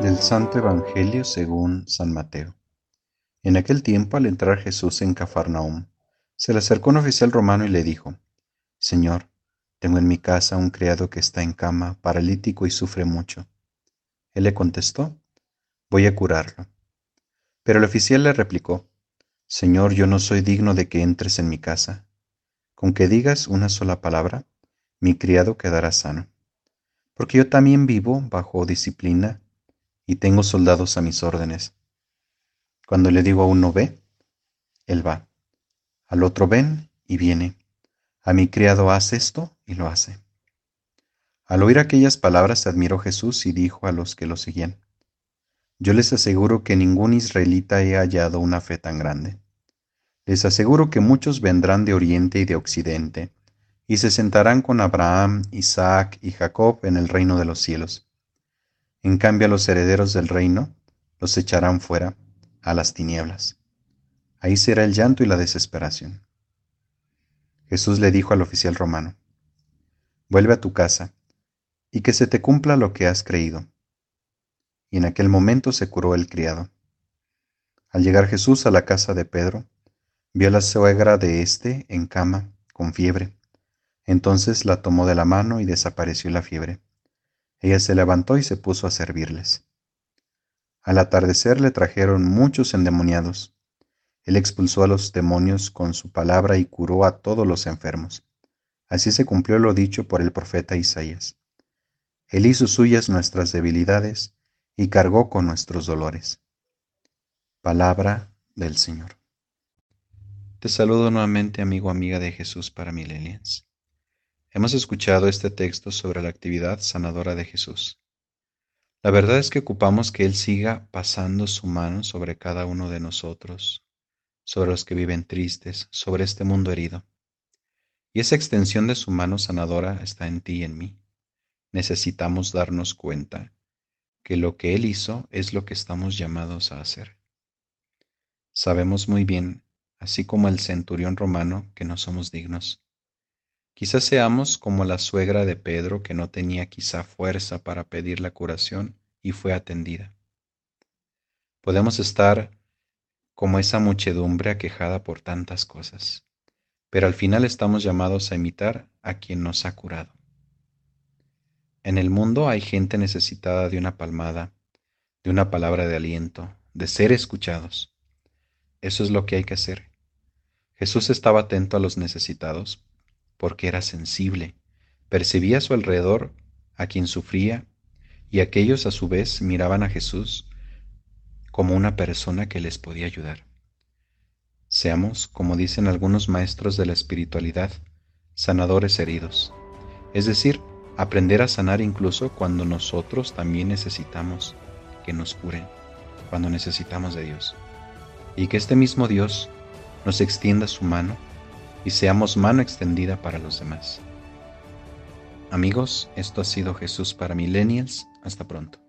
Del Santo Evangelio según San Mateo. En aquel tiempo, al entrar Jesús en Cafarnaum, se le acercó un oficial romano y le dijo, Señor, tengo en mi casa un criado que está en cama, paralítico y sufre mucho. Él le contestó, voy a curarlo. Pero el oficial le replicó, Señor, yo no soy digno de que entres en mi casa. Con que digas una sola palabra, mi criado quedará sano. Porque yo también vivo bajo disciplina y tengo soldados a mis órdenes. Cuando le digo a uno ve, él va. Al otro ven y viene. A mi criado haz esto y lo hace. Al oír aquellas palabras se admiró Jesús y dijo a los que lo seguían, Yo les aseguro que ningún israelita he hallado una fe tan grande. Les aseguro que muchos vendrán de oriente y de occidente, y se sentarán con Abraham, Isaac y Jacob en el reino de los cielos en cambio a los herederos del reino los echarán fuera a las tinieblas. Ahí será el llanto y la desesperación. Jesús le dijo al oficial romano, Vuelve a tu casa, y que se te cumpla lo que has creído. Y en aquel momento se curó el criado. Al llegar Jesús a la casa de Pedro, vio la suegra de éste en cama, con fiebre. Entonces la tomó de la mano y desapareció la fiebre. Ella se levantó y se puso a servirles. Al atardecer le trajeron muchos endemoniados. Él expulsó a los demonios con su palabra y curó a todos los enfermos. Así se cumplió lo dicho por el profeta Isaías. Él hizo suyas nuestras debilidades y cargó con nuestros dolores. Palabra del Señor. Te saludo nuevamente, amigo amiga de Jesús para Millennials. Hemos escuchado este texto sobre la actividad sanadora de Jesús. La verdad es que ocupamos que Él siga pasando su mano sobre cada uno de nosotros, sobre los que viven tristes, sobre este mundo herido. Y esa extensión de su mano sanadora está en ti y en mí. Necesitamos darnos cuenta que lo que Él hizo es lo que estamos llamados a hacer. Sabemos muy bien, así como el centurión romano, que no somos dignos Quizás seamos como la suegra de Pedro que no tenía quizá fuerza para pedir la curación y fue atendida. Podemos estar como esa muchedumbre aquejada por tantas cosas, pero al final estamos llamados a imitar a quien nos ha curado. En el mundo hay gente necesitada de una palmada, de una palabra de aliento, de ser escuchados. Eso es lo que hay que hacer. Jesús estaba atento a los necesitados porque era sensible, percibía a su alrededor a quien sufría y aquellos a su vez miraban a Jesús como una persona que les podía ayudar. Seamos, como dicen algunos maestros de la espiritualidad, sanadores heridos, es decir, aprender a sanar incluso cuando nosotros también necesitamos que nos curen, cuando necesitamos de Dios, y que este mismo Dios nos extienda su mano y seamos mano extendida para los demás. Amigos, esto ha sido Jesús para Millennials. Hasta pronto.